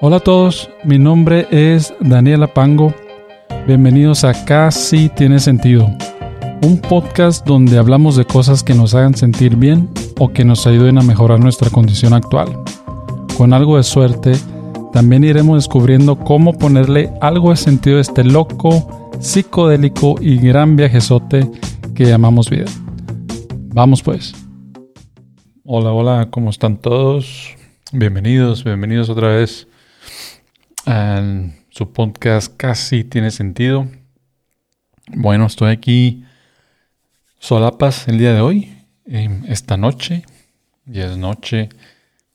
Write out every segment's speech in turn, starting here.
Hola a todos, mi nombre es Daniela Pango. Bienvenidos a Casi Tiene Sentido, un podcast donde hablamos de cosas que nos hagan sentir bien o que nos ayuden a mejorar nuestra condición actual. Con algo de suerte, también iremos descubriendo cómo ponerle algo de sentido a este loco, psicodélico y gran viajezote que llamamos vida. Vamos pues. Hola, hola, ¿cómo están todos? Bienvenidos, bienvenidos otra vez su podcast Casi Tiene Sentido. Bueno, estoy aquí solapas el día de hoy, esta noche, ya es noche,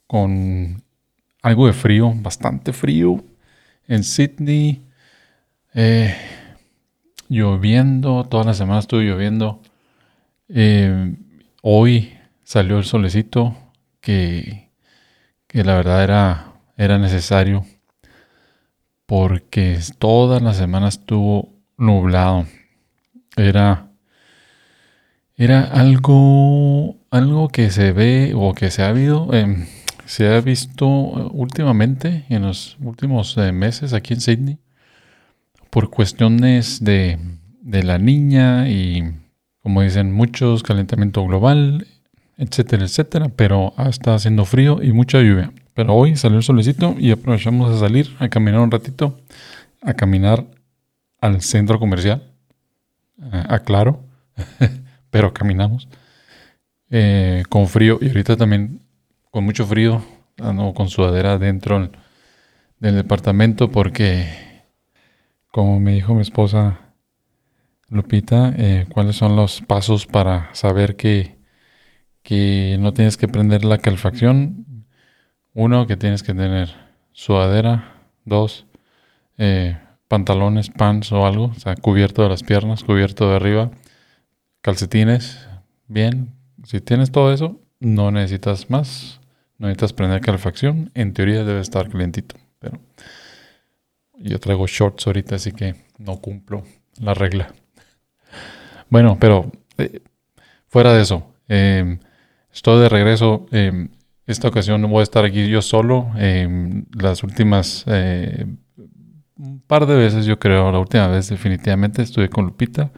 con algo de frío, bastante frío en Sydney, eh, lloviendo, toda la semana estuve lloviendo. Eh, hoy salió el solecito que, que la verdad era, era necesario porque toda la semana estuvo nublado. Era, era algo, algo que se ve o que se ha habido, em, se ha visto últimamente en los últimos eh, meses aquí en Sydney por cuestiones de, de la niña y, como dicen muchos, calentamiento global, etcétera, etcétera. Pero está haciendo frío y mucha lluvia. Pero hoy salió el solecito y aprovechamos a salir a caminar un ratito, a caminar al centro comercial, aclaro, pero caminamos eh, con frío y ahorita también con mucho frío, ando con sudadera dentro del departamento porque, como me dijo mi esposa Lupita, eh, cuáles son los pasos para saber que, que no tienes que prender la calefacción uno, que tienes que tener sudadera. Dos, eh, pantalones, pants o algo. O sea, cubierto de las piernas, cubierto de arriba. Calcetines. Bien. Si tienes todo eso, no necesitas más. No necesitas prender calefacción. En teoría debe estar calientito. Pero yo traigo shorts ahorita, así que no cumplo la regla. Bueno, pero eh, fuera de eso, eh, estoy de regreso. Esta ocasión voy a estar aquí yo solo. Em, las últimas eh, un par de veces, yo creo, la última vez definitivamente estuve con Lupita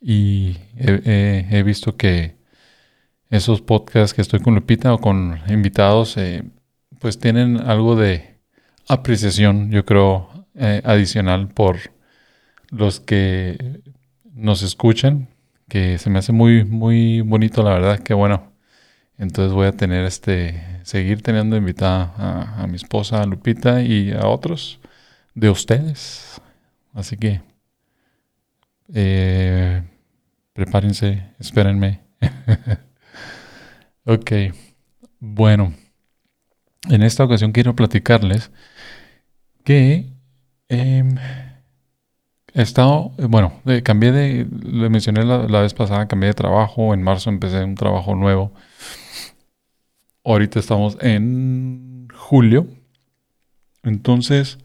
y he, visto que esos podcasts que estoy con Lupita o con invitados, eh, pues tienen algo de apreciación, yo creo, eh, adicional por los que nos escuchan, que se me hace muy, muy bonito, la verdad, que bueno entonces voy a tener este, seguir teniendo invitada a, mi esposa Lupita y a otros de ustedes. Así que eh, prepárense, espérenme. ok, bueno, en esta ocasión quiero platicarles que em, he estado, bueno, cambié de, le mencioné la vez pasada, cambié de trabajo, en marzo empecé un trabajo nuevo Ahorita estamos en julio. Entonces,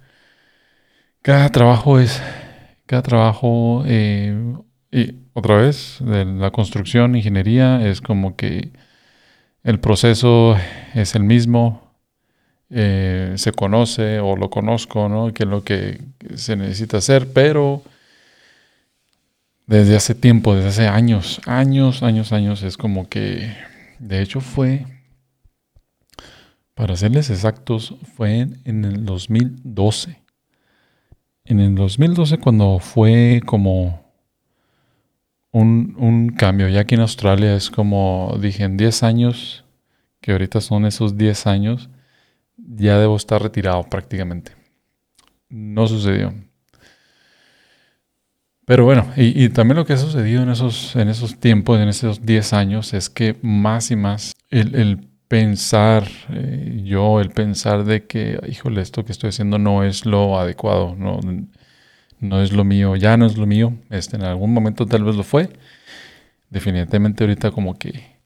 cada trabajo es, cada trabajo, eh, y otra vez, de la construcción, ingeniería, es como que el proceso es el mismo, eh, se conoce o lo conozco, ¿no? Que es lo que se necesita hacer, pero desde hace tiempo, desde hace años, años, años, años, es como que, de hecho fue para serles exactos, fue en, el 2012. En el 2012 cuando fue como un, cambio, ya que en Australia es como, dije, en 10 años, que ahorita son esos 10 años, ya debo estar retirado prácticamente. No sucedió. Pero bueno, y, también lo que ha sucedido en esos, en esos tiempos, en esos 10 años, es que más y más el pensar, eh, yo el pensar de que, híjole, esto que estoy haciendo no es lo adecuado, no, no es lo mío, ya no es lo mío, este, en algún momento tal vez lo fue, definitivamente ahorita como que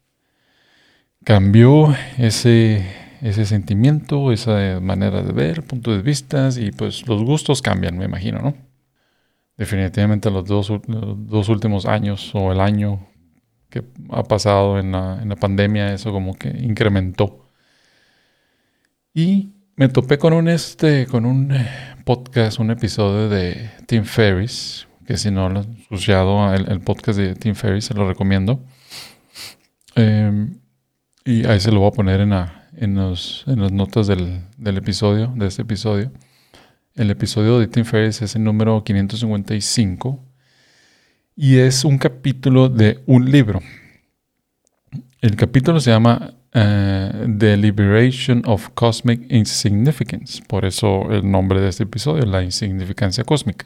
cambió ese, ese sentimiento, esa manera de ver, puntos de vista y pues los gustos cambian, me imagino, ¿no? Definitivamente los dos, los dos últimos años o el año que ha pasado en la, pandemia, eso como que incrementó. Y me topé con un, este, con un eh, podcast, un episodio de Tim Ferriss, que si no lo han escuchado, el, podcast de Tim Ferriss, se lo recomiendo. Em, y ahí se lo voy a poner en, en, los, en las notas del, del, episodio, de este episodio. El episodio de Tim Ferriss es el número 555 y es un capítulo de un libro. El capítulo se llama uh, The Liberation of Cosmic Insignificance, por eso el nombre de este episodio, la insignificancia cósmica.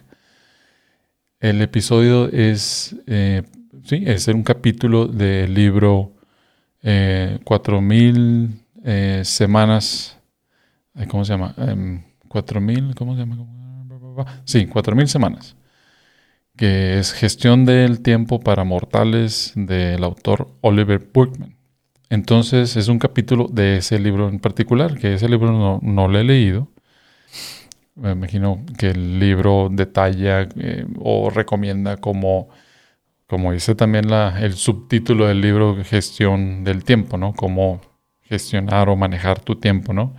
El episodio es, eh, sí, es un capítulo del libro eh, 4000 eh, semanas, ¿cómo se llama? 4000, em, ¿cómo se llama? Sí, 4000 semanas que es Gestión del Tiempo para Mortales del autor Oliver Burkman. Entonces es un capítulo de ese libro en particular, que ese libro no, no lo he leído. Me imagino que el libro detalla eh, o recomienda como, como dice también la, el subtítulo del libro, gestión del tiempo, ¿no? Cómo gestionar o manejar tu tiempo, ¿no?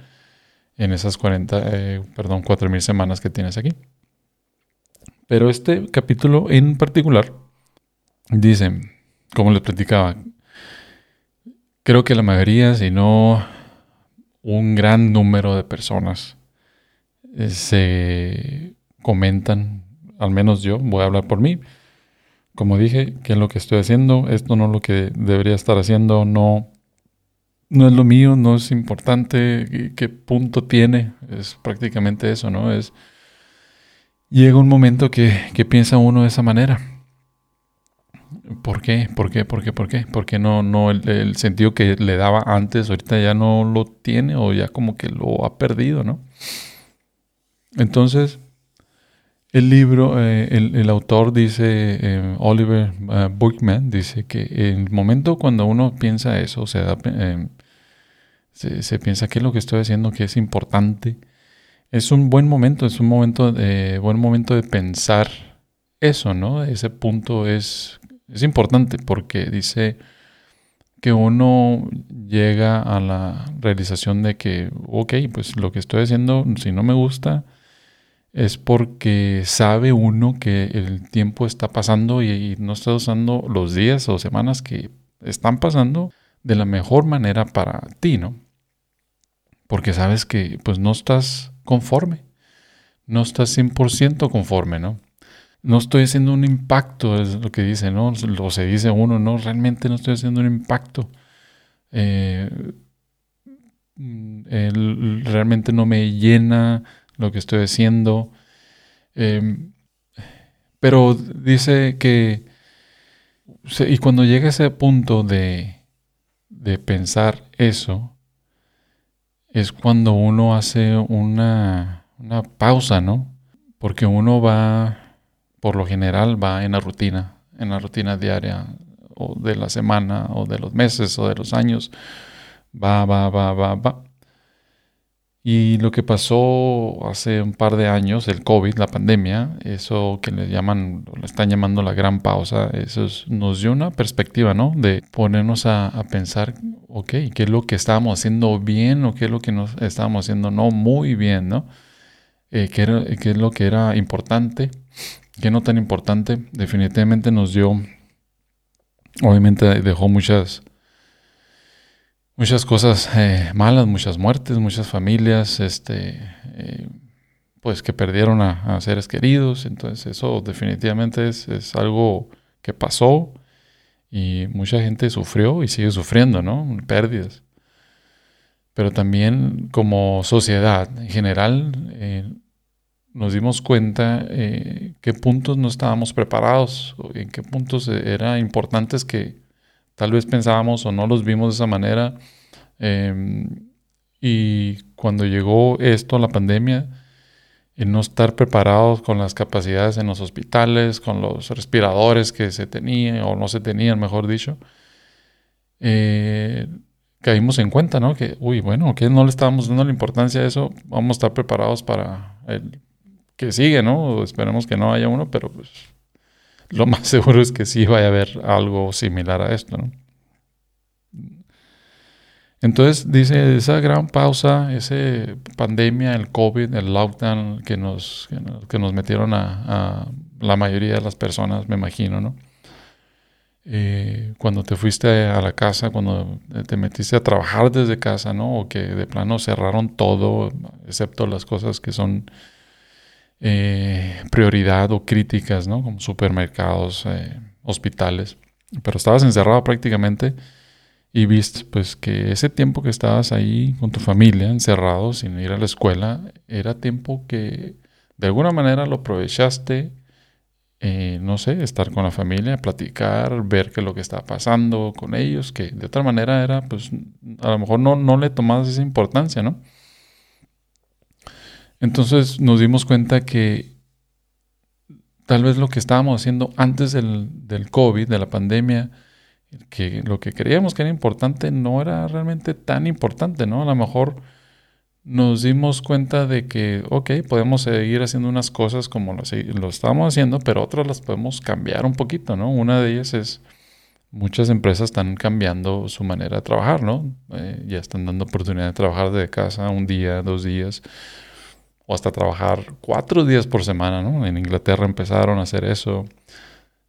En esas 40, eh, perdón, 4.000 semanas que tienes aquí. Pero este capítulo en particular dice, como les platicaba, creo que la mayoría, si no un gran número de personas, eh, se comentan, al menos yo, voy a hablar por mí, como dije, qué es lo que estoy haciendo, esto no es lo que debería estar haciendo, no, no es lo mío, no es importante, qué punto tiene, es prácticamente eso, ¿no? Es llega un momento que, piensa uno de esa manera. ¿Por qué? ¿Por qué? ¿Por qué? ¿Por qué? Porque no, no el, sentido que le daba antes, ahorita ya no lo tiene o ya como que lo ha perdido, ¿no? Entonces, el libro, eh, el, autor dice, eh, Oliver uh, Buchman, dice que el momento cuando uno piensa eso, se, da, se, piensa qué es lo que estoy haciendo, que es importante, es un buen momento, es un momento de, buen momento de pensar eso, ¿no? Ese punto es, es importante porque dice que uno llega a la realización de que, ok, pues lo que estoy haciendo, si no me gusta, es porque sabe uno que el tiempo está pasando y, no está usando los días o semanas que están pasando de la mejor manera para ti, ¿no? Porque sabes que pues no estás conforme. No estás 100% conforme, ¿no? No estoy haciendo un impacto, es lo que dice, ¿no? Lo se dice uno, no, realmente no estoy haciendo un impacto. Eh, realmente no me llena lo que estoy haciendo. Em, pero dice que, y cuando llega ese punto de, de pensar eso, es cuando uno hace una, pausa, ¿no? Porque uno va, por lo general, va en la rutina, en la rutina diaria, o de la semana, o de los meses, o de los años. Va, va, va, va, va. Y lo que pasó hace un par de años, el COVID, la pandemia, eso que le llaman, le están llamando la gran pausa, eso nos dio una perspectiva, ¿no? De ponernos a, pensar, ok, ¿qué es lo que estábamos haciendo bien o qué es lo que nos estábamos haciendo no muy bien, ¿no? Eh, ¿qué, ¿Qué es lo que era importante? ¿Qué no tan importante? Definitivamente nos dio, obviamente dejó muchas muchas cosas eh, malas, muchas muertes, muchas familias, este, eh, pues que perdieron a, seres queridos. Entonces eso definitivamente es, es, algo que pasó y mucha gente sufrió y sigue sufriendo, ¿no? Pérdidas. Pero también como sociedad en general eh, nos dimos cuenta qué puntos no estábamos preparados, en qué puntos eran importantes que tal vez pensábamos o no los vimos de esa manera. Em, y cuando llegó esto, la pandemia, el no estar preparados con las capacidades en los hospitales, con los respiradores que se tenían o no se tenían, mejor dicho, eh, caímos en cuenta, ¿no? Que, uy, bueno, que no le estábamos dando la importancia a eso, vamos a estar preparados para el que sigue, ¿no? Esperemos que no haya uno, pero pues lo más seguro es que sí vaya a haber algo similar a esto, ¿no? Entonces, dice, esa gran pausa, esa pandemia, el COVID, el lockdown que nos, que nos, metieron a, la mayoría de las personas, me imagino, ¿no? Eh, cuando te fuiste a la casa, cuando te metiste a trabajar desde casa, ¿no? O que de plano cerraron todo, excepto las cosas que son eh, prioridad o críticas, ¿no? Como supermercados, eh, hospitales. Pero estabas encerrado prácticamente y viste pues que ese tiempo que estabas ahí con tu familia, encerrado, sin ir a la escuela, era tiempo que de alguna manera lo aprovechaste, eh, no sé, estar con la familia, platicar, ver qué es lo que está pasando con ellos, que de otra manera era, pues, a lo mejor no, no le tomabas esa importancia, ¿no? Entonces nos dimos cuenta que tal vez lo que estábamos haciendo antes del, COVID, de la pandemia, que lo que creíamos que era importante no era realmente tan importante, ¿no? A lo mejor nos dimos cuenta de que, ok, podemos seguir haciendo unas cosas como lo, lo estábamos haciendo, pero otras las podemos cambiar un poquito, ¿no? Una de ellas es, muchas empresas están cambiando su manera de trabajar, ¿no? Eh, ya están dando oportunidad de trabajar de casa un día, dos días, o hasta trabajar cuatro días por semana, ¿no? En Inglaterra empezaron a hacer eso.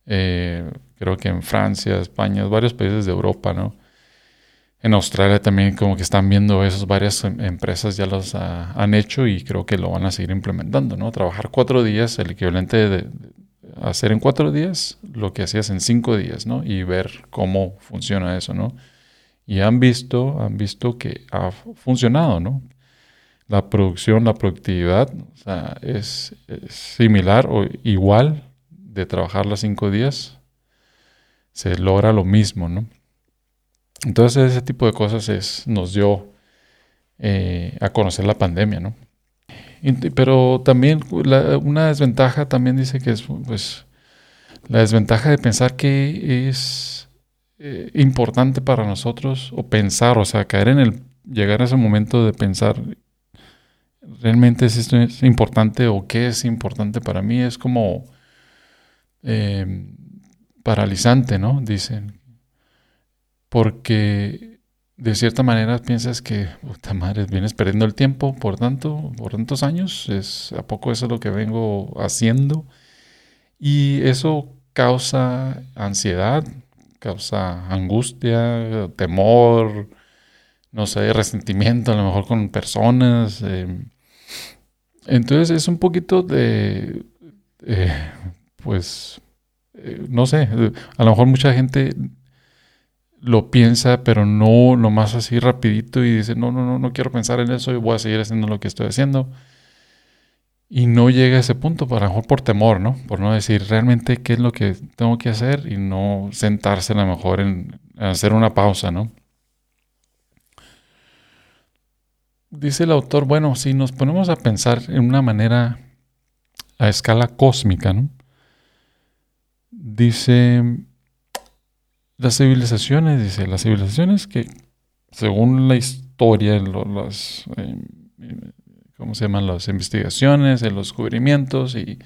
Eh, creo que en Francia, España, varios países de Europa, ¿no? En Australia también como que están viendo eso, varias em, empresas ya los han hecho y creo que lo van a seguir implementando, ¿no? Trabajar cuatro días, el equivalente de, hacer en cuatro días lo que hacías en cinco días, ¿no? Y ver cómo funciona eso, ¿no? Y han visto, han visto que ha funcionado, ¿no? La producción, la productividad es, es similar o igual de trabajar los cinco días se logra lo mismo, ¿no? Entonces ese tipo de cosas es, nos dio eh, a conocer la pandemia, ¿no? pero también una desventaja también dice que es pues la desventaja de pensar que es eh, importante para nosotros o pensar, o sea, caer en el llegar a ese momento de pensar realmente es esto es importante o qué es importante para mí es como eh, paralizante, ¿no? Dicen. Porque de cierta manera piensas que, puta madre, vienes perdiendo el tiempo por tanto, por tantos años, es a poco eso es lo que vengo haciendo. Y eso causa ansiedad, causa angustia, temor, no sé, resentimiento a lo mejor con personas. Em, entonces es un poquito de, eh, pues, eh, no sé, a lo mejor mucha gente lo piensa, pero no nomás así rapidito y dice, no, no, no, no quiero pensar en eso y voy a seguir haciendo lo que estoy haciendo. Y no llega a ese punto, a lo mejor por temor, ¿no? Por no decir realmente qué es lo que tengo que hacer y no sentarse a lo mejor en, hacer una pausa, ¿no? Dice el autor, bueno, si nos ponemos a pensar en una manera a escala cósmica, ¿no? Dice, las civilizaciones, dice, las civilizaciones que según la historia, las, eh, ¿cómo se llaman? Las investigaciones, los descubrimientos y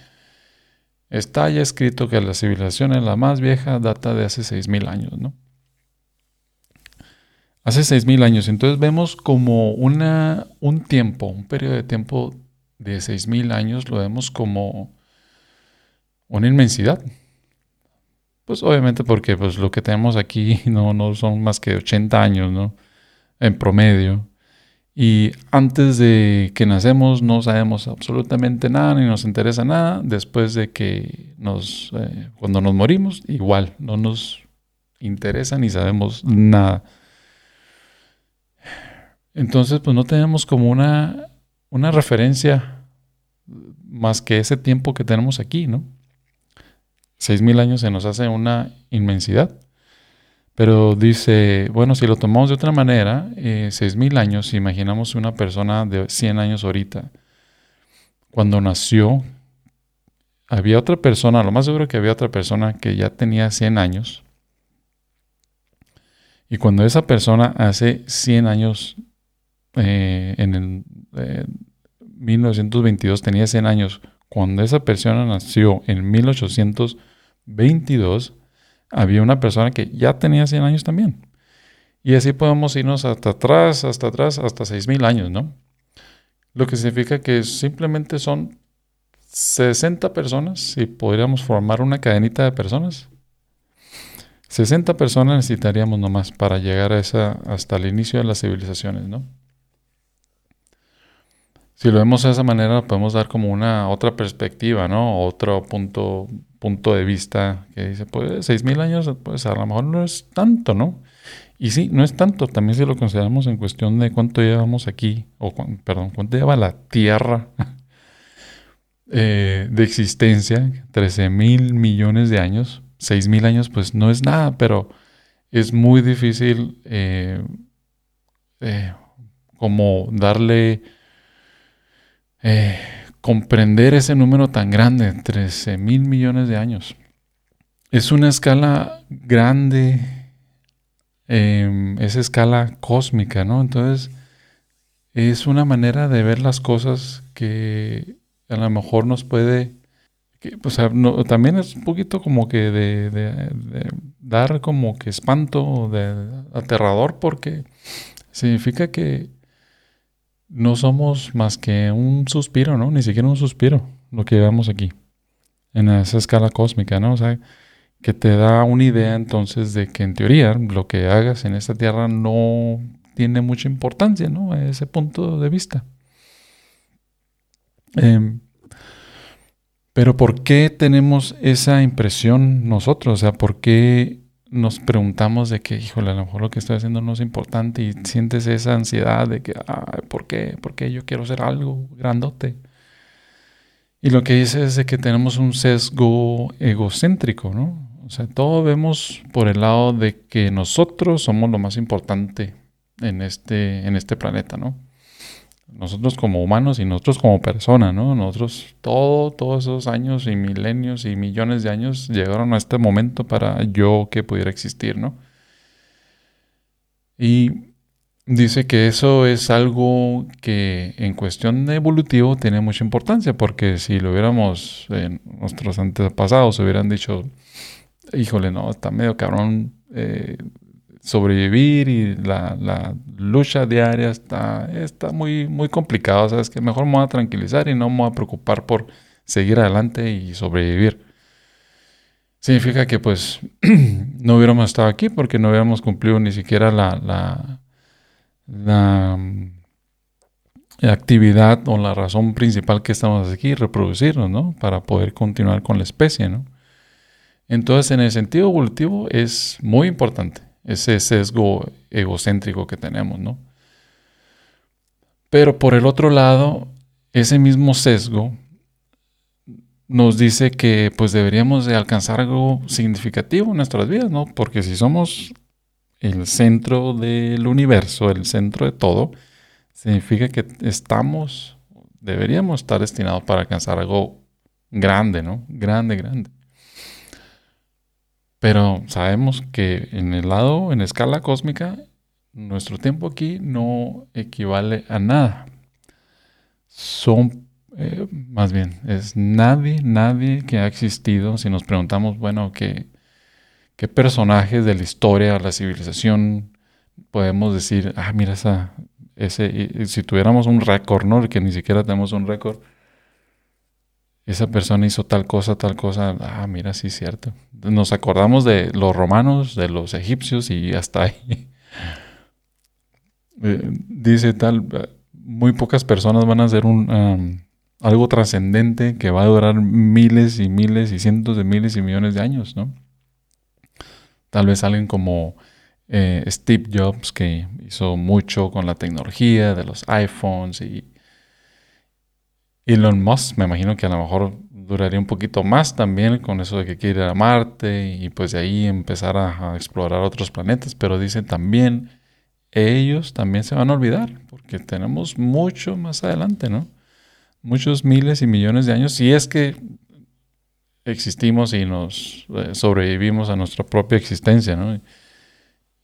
está ya escrito que la civilización la más vieja data de hace 6.000 años, ¿no? Hace 6.000 años. Entonces vemos como una, un tiempo, un periodo de tiempo de 6.000 años, lo vemos como una inmensidad. Pues obviamente porque pues, lo que tenemos aquí no, no son más que 80 años, ¿no? En promedio. Y antes de que nacemos no sabemos absolutamente nada ni nos interesa nada. Después de que nos, eh, cuando nos morimos, igual, no nos interesa ni sabemos nada. Entonces, pues no tenemos como una, una referencia más que ese tiempo que tenemos aquí, ¿no? Seis mil años se nos hace una inmensidad. Pero dice, bueno, si lo tomamos de otra manera, eh, seis mil años, imaginamos una persona de 100 años ahorita, cuando nació, había otra persona, lo más seguro que había otra persona que ya tenía 100 años. Y cuando esa persona hace 100 años, eh, en el 1922 eh, tenía 100 años, cuando esa persona nació en 1822, 22, había una persona que ya tenía 100 años también. Y así podemos irnos hasta atrás, hasta atrás, hasta 6.000 años, ¿no? Lo que significa que simplemente son 60 personas y podríamos formar una cadenita de personas. 60 personas necesitaríamos nomás para llegar a esa, hasta el inicio de las civilizaciones, ¿no? Si lo vemos de esa manera, podemos dar como una otra perspectiva, ¿no? Otro punto, punto de vista que dice, pues, 6.000 años, pues a lo mejor no es tanto, ¿no? Y sí, no es tanto, también si lo consideramos en cuestión de cuánto llevamos aquí, o perdón, cuánto lleva la Tierra eh, de existencia, 13 mil millones de años, 6 mil años, pues no es nada, pero es muy difícil eh, eh, como darle, comprender ese número tan grande, 13 mil millones de años. Es una escala grande Em, esa escala cósmica, ¿no? Entonces, es una manera de ver las cosas que a lo mejor nos puede, que, pues, también es un poquito como que de, dar como que espanto, de aterrador, porque significa que no somos más que un suspiro, ¿no? Ni siquiera un suspiro, lo que vemos aquí, en esa escala cósmica, ¿no? O sea, que te da una idea entonces de que en teoría lo que hagas en esta tierra no tiene mucha importancia, ¿no? A ese punto de vista. Em, pero ¿por qué tenemos esa impresión nosotros? O sea, ¿por qué nos preguntamos de que, híjole, a lo mejor lo que estoy haciendo no es importante y sientes esa ansiedad de que, ¿por qué? ¿Por qué yo quiero ser algo grandote? Y lo que dice es de que tenemos un sesgo egocéntrico, ¿no? O sea, todo vemos por el lado de que nosotros somos lo más importante en este, en este planeta, ¿no? Nosotros como humanos y nosotros como personas, ¿no? Nosotros todo, todos esos años y milenios y millones de años llegaron a este momento para yo que pudiera existir, ¿no? Y dice que eso es algo que en cuestión de evolutivo tiene mucha importancia, porque si lo hubiéramos, nuestros antepasados hubieran dicho, híjole, no, está medio cabrón eh, sobrevivir y la, lucha diaria está, está muy, muy complicada. ¿Sabes? Que mejor me voy a tranquilizar y no me voy a preocupar por seguir adelante y sobrevivir. Significa que pues no hubiéramos estado aquí porque no hubiéramos cumplido ni siquiera la, la, la mm, actividad o la razón principal que estamos aquí, reproducirnos, ¿no? Para poder continuar con la especie, ¿no? Entonces, en el sentido evolutivo es muy importante ese sesgo egocéntrico que tenemos, ¿no? Pero por el otro lado, ese mismo sesgo nos dice que pues deberíamos de alcanzar algo significativo en nuestras vidas, ¿no? Porque si somos el centro del universo, el centro de todo, significa que estamos, deberíamos estar destinados para alcanzar algo grande, ¿no? Grande, grande. Pero sabemos que en el lado, en escala cósmica, nuestro tiempo aquí no equivale a nada. Son, eh, más bien, es nadie, nadie que ha existido. Si nos preguntamos, bueno, ¿qué, qué personajes de la historia, la civilización, podemos decir, ah, mira, esa, ese, si tuviéramos un récord, ¿no? Que ni siquiera tenemos un récord esa persona hizo tal cosa, tal cosa, ah, mira, sí es cierto. Nos acordamos de los romanos, de los egipcios y hasta ahí. Eh, dice tal, muy pocas personas van a hacer un, algo trascendente que va a durar miles y miles y cientos de miles y millones de años, ¿no? Tal vez alguien como eh, Steve Jobs, que hizo mucho con la tecnología de los iPhones y Elon Musk, me imagino que a lo mejor duraría un poquito más también con eso de que quiere ir a Marte y pues de ahí empezar a, explorar otros planetas, pero dicen también, ellos también se van a olvidar, porque tenemos mucho más adelante, ¿no? Muchos miles y millones de años, si es que existimos y nos eh, sobrevivimos a nuestra propia existencia, ¿no?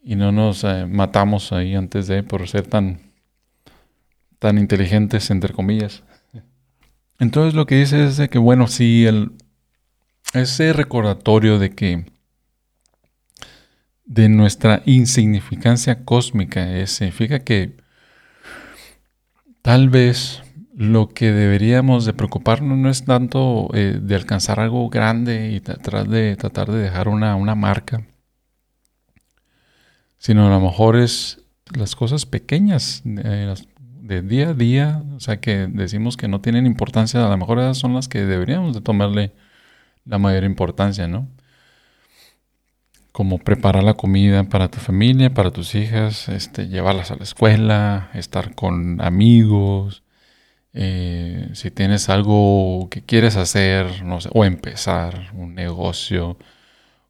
Y no nos eh, matamos ahí antes de por ser tan, tan inteligentes, entre comillas. Entonces lo que dice es que, bueno, el, ese recordatorio de que de nuestra insignificancia cósmica. Significa que tal vez lo que deberíamos de preocuparnos no es tanto eh, de alcanzar algo grande y tratar de, tratar de dejar una, una marca, sino a lo mejor es las cosas pequeñas eh, de día a día, o sea, que decimos que no tienen importancia, a lo mejor esas son las que deberíamos de tomarle la mayor importancia, ¿no? Como preparar la comida para tu familia, para tus hijas, este, llevarlas a la escuela, estar con amigos, eh, si tienes algo que quieres hacer, no sé, o empezar un negocio,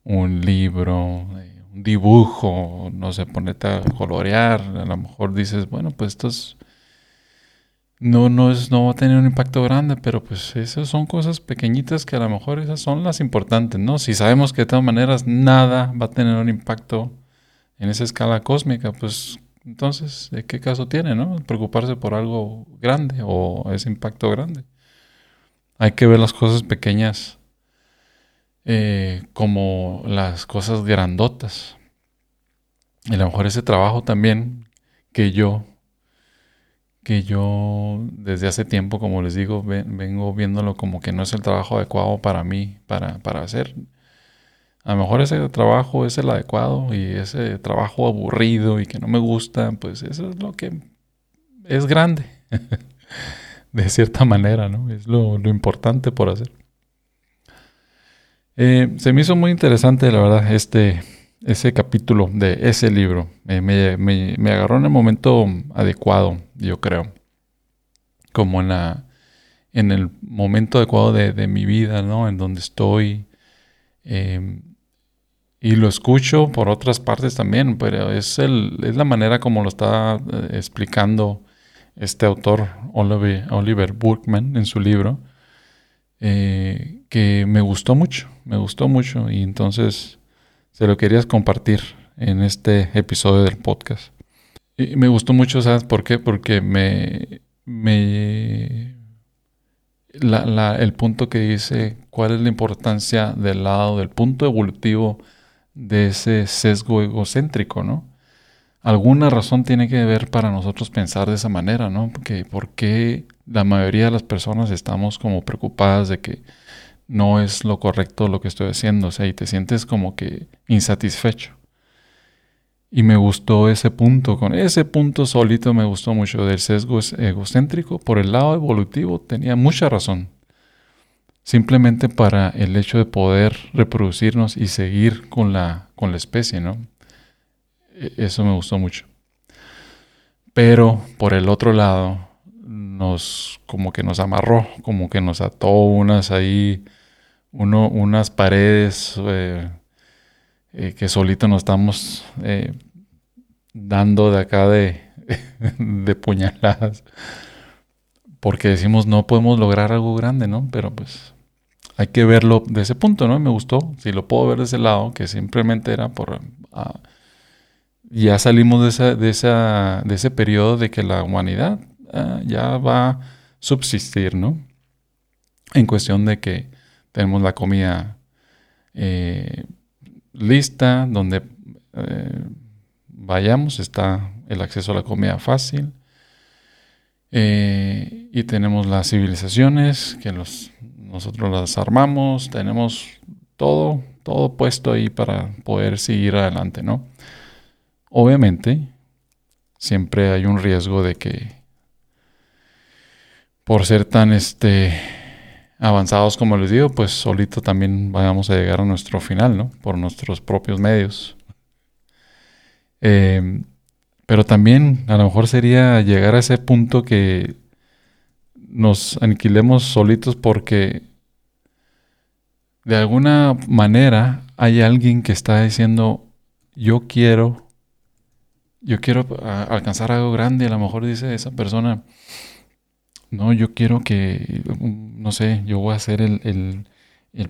un libro, eh, un dibujo, no sé, ponerte a colorear, a lo mejor dices, bueno, pues esto no, no, es, no va a tener un impacto grande, pero pues esas son cosas pequeñitas que a lo mejor esas son las importantes, ¿no? Si sabemos que de todas maneras nada va a tener un impacto en esa escala cósmica, pues entonces, ¿de qué caso tiene, no? Preocuparse por algo grande o ese impacto grande. Hay que ver las cosas pequeñas eh, como las cosas grandotas. Y a lo mejor ese trabajo también que yo, que yo desde hace tiempo, como les digo, vengo viéndolo como que no es el trabajo adecuado para mí, para, para hacer a lo mejor ese trabajo es el adecuado y ese trabajo aburrido y que no me gusta, pues eso es lo que es grande, de cierta manera, ¿no? Es lo, importante por hacer. Eh, se me hizo muy interesante, la verdad, este, ese capítulo de ese libro. me, agarró en el momento adecuado, yo creo. Como en, la, en el momento adecuado de, mi vida, ¿no? En donde estoy. Em, y lo escucho por otras partes también, pero es, el, es la manera como lo está eh, explicando este autor, Oliver, Oliver Burkman, en su libro, eh, que me gustó mucho, me gustó mucho y entonces se lo querías compartir en este episodio del podcast. Y me gustó mucho, ¿sabes por qué? Porque me, me el punto que dice cuál es la importancia del lado del punto evolutivo de ese sesgo egocéntrico, ¿no? Alguna razón tiene que ver para nosotros pensar de esa manera, ¿no? Porque ¿por qué la mayoría de las personas estamos como preocupadas de que no es lo correcto lo que estoy haciendo, o sea, y te sientes como que insatisfecho. Y me gustó ese punto, con ese punto solito me gustó mucho del sesgo egocéntrico, por el lado evolutivo tenía mucha razón simplemente para el hecho de poder reproducirnos y seguir con la, con la especie, ¿no? E, eso me gustó mucho. Pero por el otro lado, nos como que nos amarró, como que nos ató unas ahí, uno, unas paredes eh, eh, que solito nos estamos eh, dando de acá de, de puñaladas. Porque decimos no podemos lograr algo grande, ¿no? Pero pues hay que verlo de ese punto, ¿no? Me gustó, si lo puedo ver de ese lado, que simplemente era por... Ah, ya salimos de, esa, de, esa, de ese periodo de que la humanidad ah, ya va a subsistir, ¿no? En cuestión de que tenemos la comida eh, lista, donde eh, vayamos está el acceso a la comida fácil. Eh, y tenemos las civilizaciones que los nosotros las armamos, tenemos todo, todo puesto ahí para poder seguir adelante, ¿no? Obviamente, siempre hay un riesgo de que por ser tan este avanzados como les digo, pues solito también vayamos a llegar a nuestro final, ¿no? Por nuestros propios medios. Eh, pero también a lo mejor sería llegar a ese punto que nos aniquilemos solitos porque de alguna manera hay alguien que está diciendo, yo quiero, yo quiero alcanzar algo grande, a lo mejor dice esa persona, no, yo quiero que, no sé, yo voy a ser el,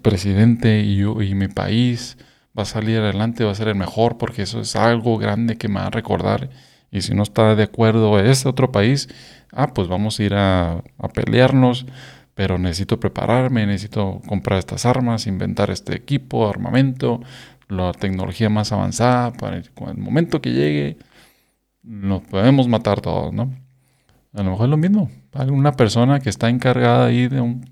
presidente y, yo, y mi país va a salir adelante, va a ser el mejor, porque eso es algo grande que me va a recordar. Y si no está de acuerdo ese otro país, ah, pues vamos a ir a, pelearnos, pero necesito prepararme, necesito comprar estas armas, inventar este equipo, armamento, la tecnología más avanzada para con el momento que llegue nos podemos matar todos, ¿no? A lo mejor es lo mismo. Una persona que está encargada ahí de un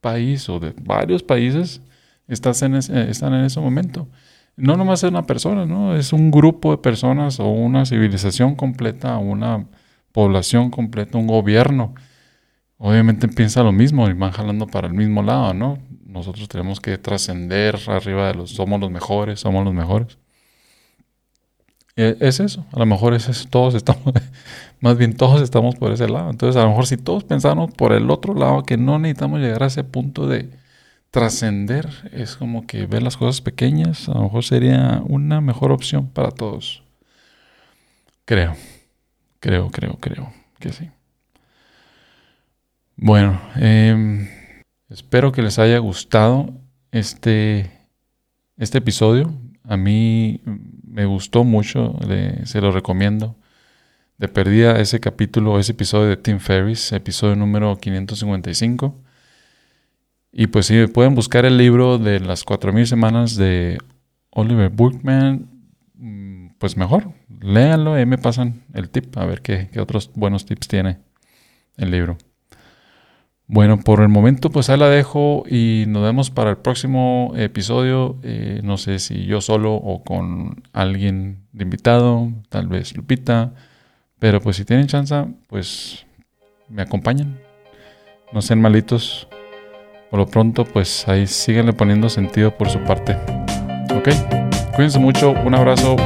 país o de varios países están en, están en ese momento. No nomás es una persona, ¿no? Es un grupo de personas o una civilización completa, una población completa, un gobierno. Obviamente piensa lo mismo y van jalando para el mismo lado, ¿no? Nosotros tenemos que trascender arriba de los, somos los mejores, somos los mejores. E, es eso, a lo mejor es eso, todos estamos, más bien todos estamos por ese lado. Entonces, a lo mejor si todos pensamos por el otro lado, que no necesitamos llegar a ese punto de trascender, es como que ver las cosas pequeñas, a lo mejor sería una mejor opción para todos. Creo, creo, creo, creo que sí. Bueno, em, espero que les haya gustado este, este episodio. A mí me gustó mucho, se lo recomiendo. De perdida ese capítulo, ese episodio de Tim Ferris, episodio número 555. Y pues si pueden buscar el libro de las 4.000 semanas de Oliver Burkman, mm, pues mejor, léanlo y me pasan el tip, a ver qué, qué otros buenos tips tiene el libro. Bueno, por el momento pues ahí la dejo y nos vemos para el próximo episodio. Eh, no sé si yo solo o con alguien de invitado, tal vez Lupita. Pero pues si tienen chance, pues me acompañan. No sean malitos. Por lo pronto pues ahí síganle poniendo sentido por su parte. Ok, cuídense mucho, un abrazo.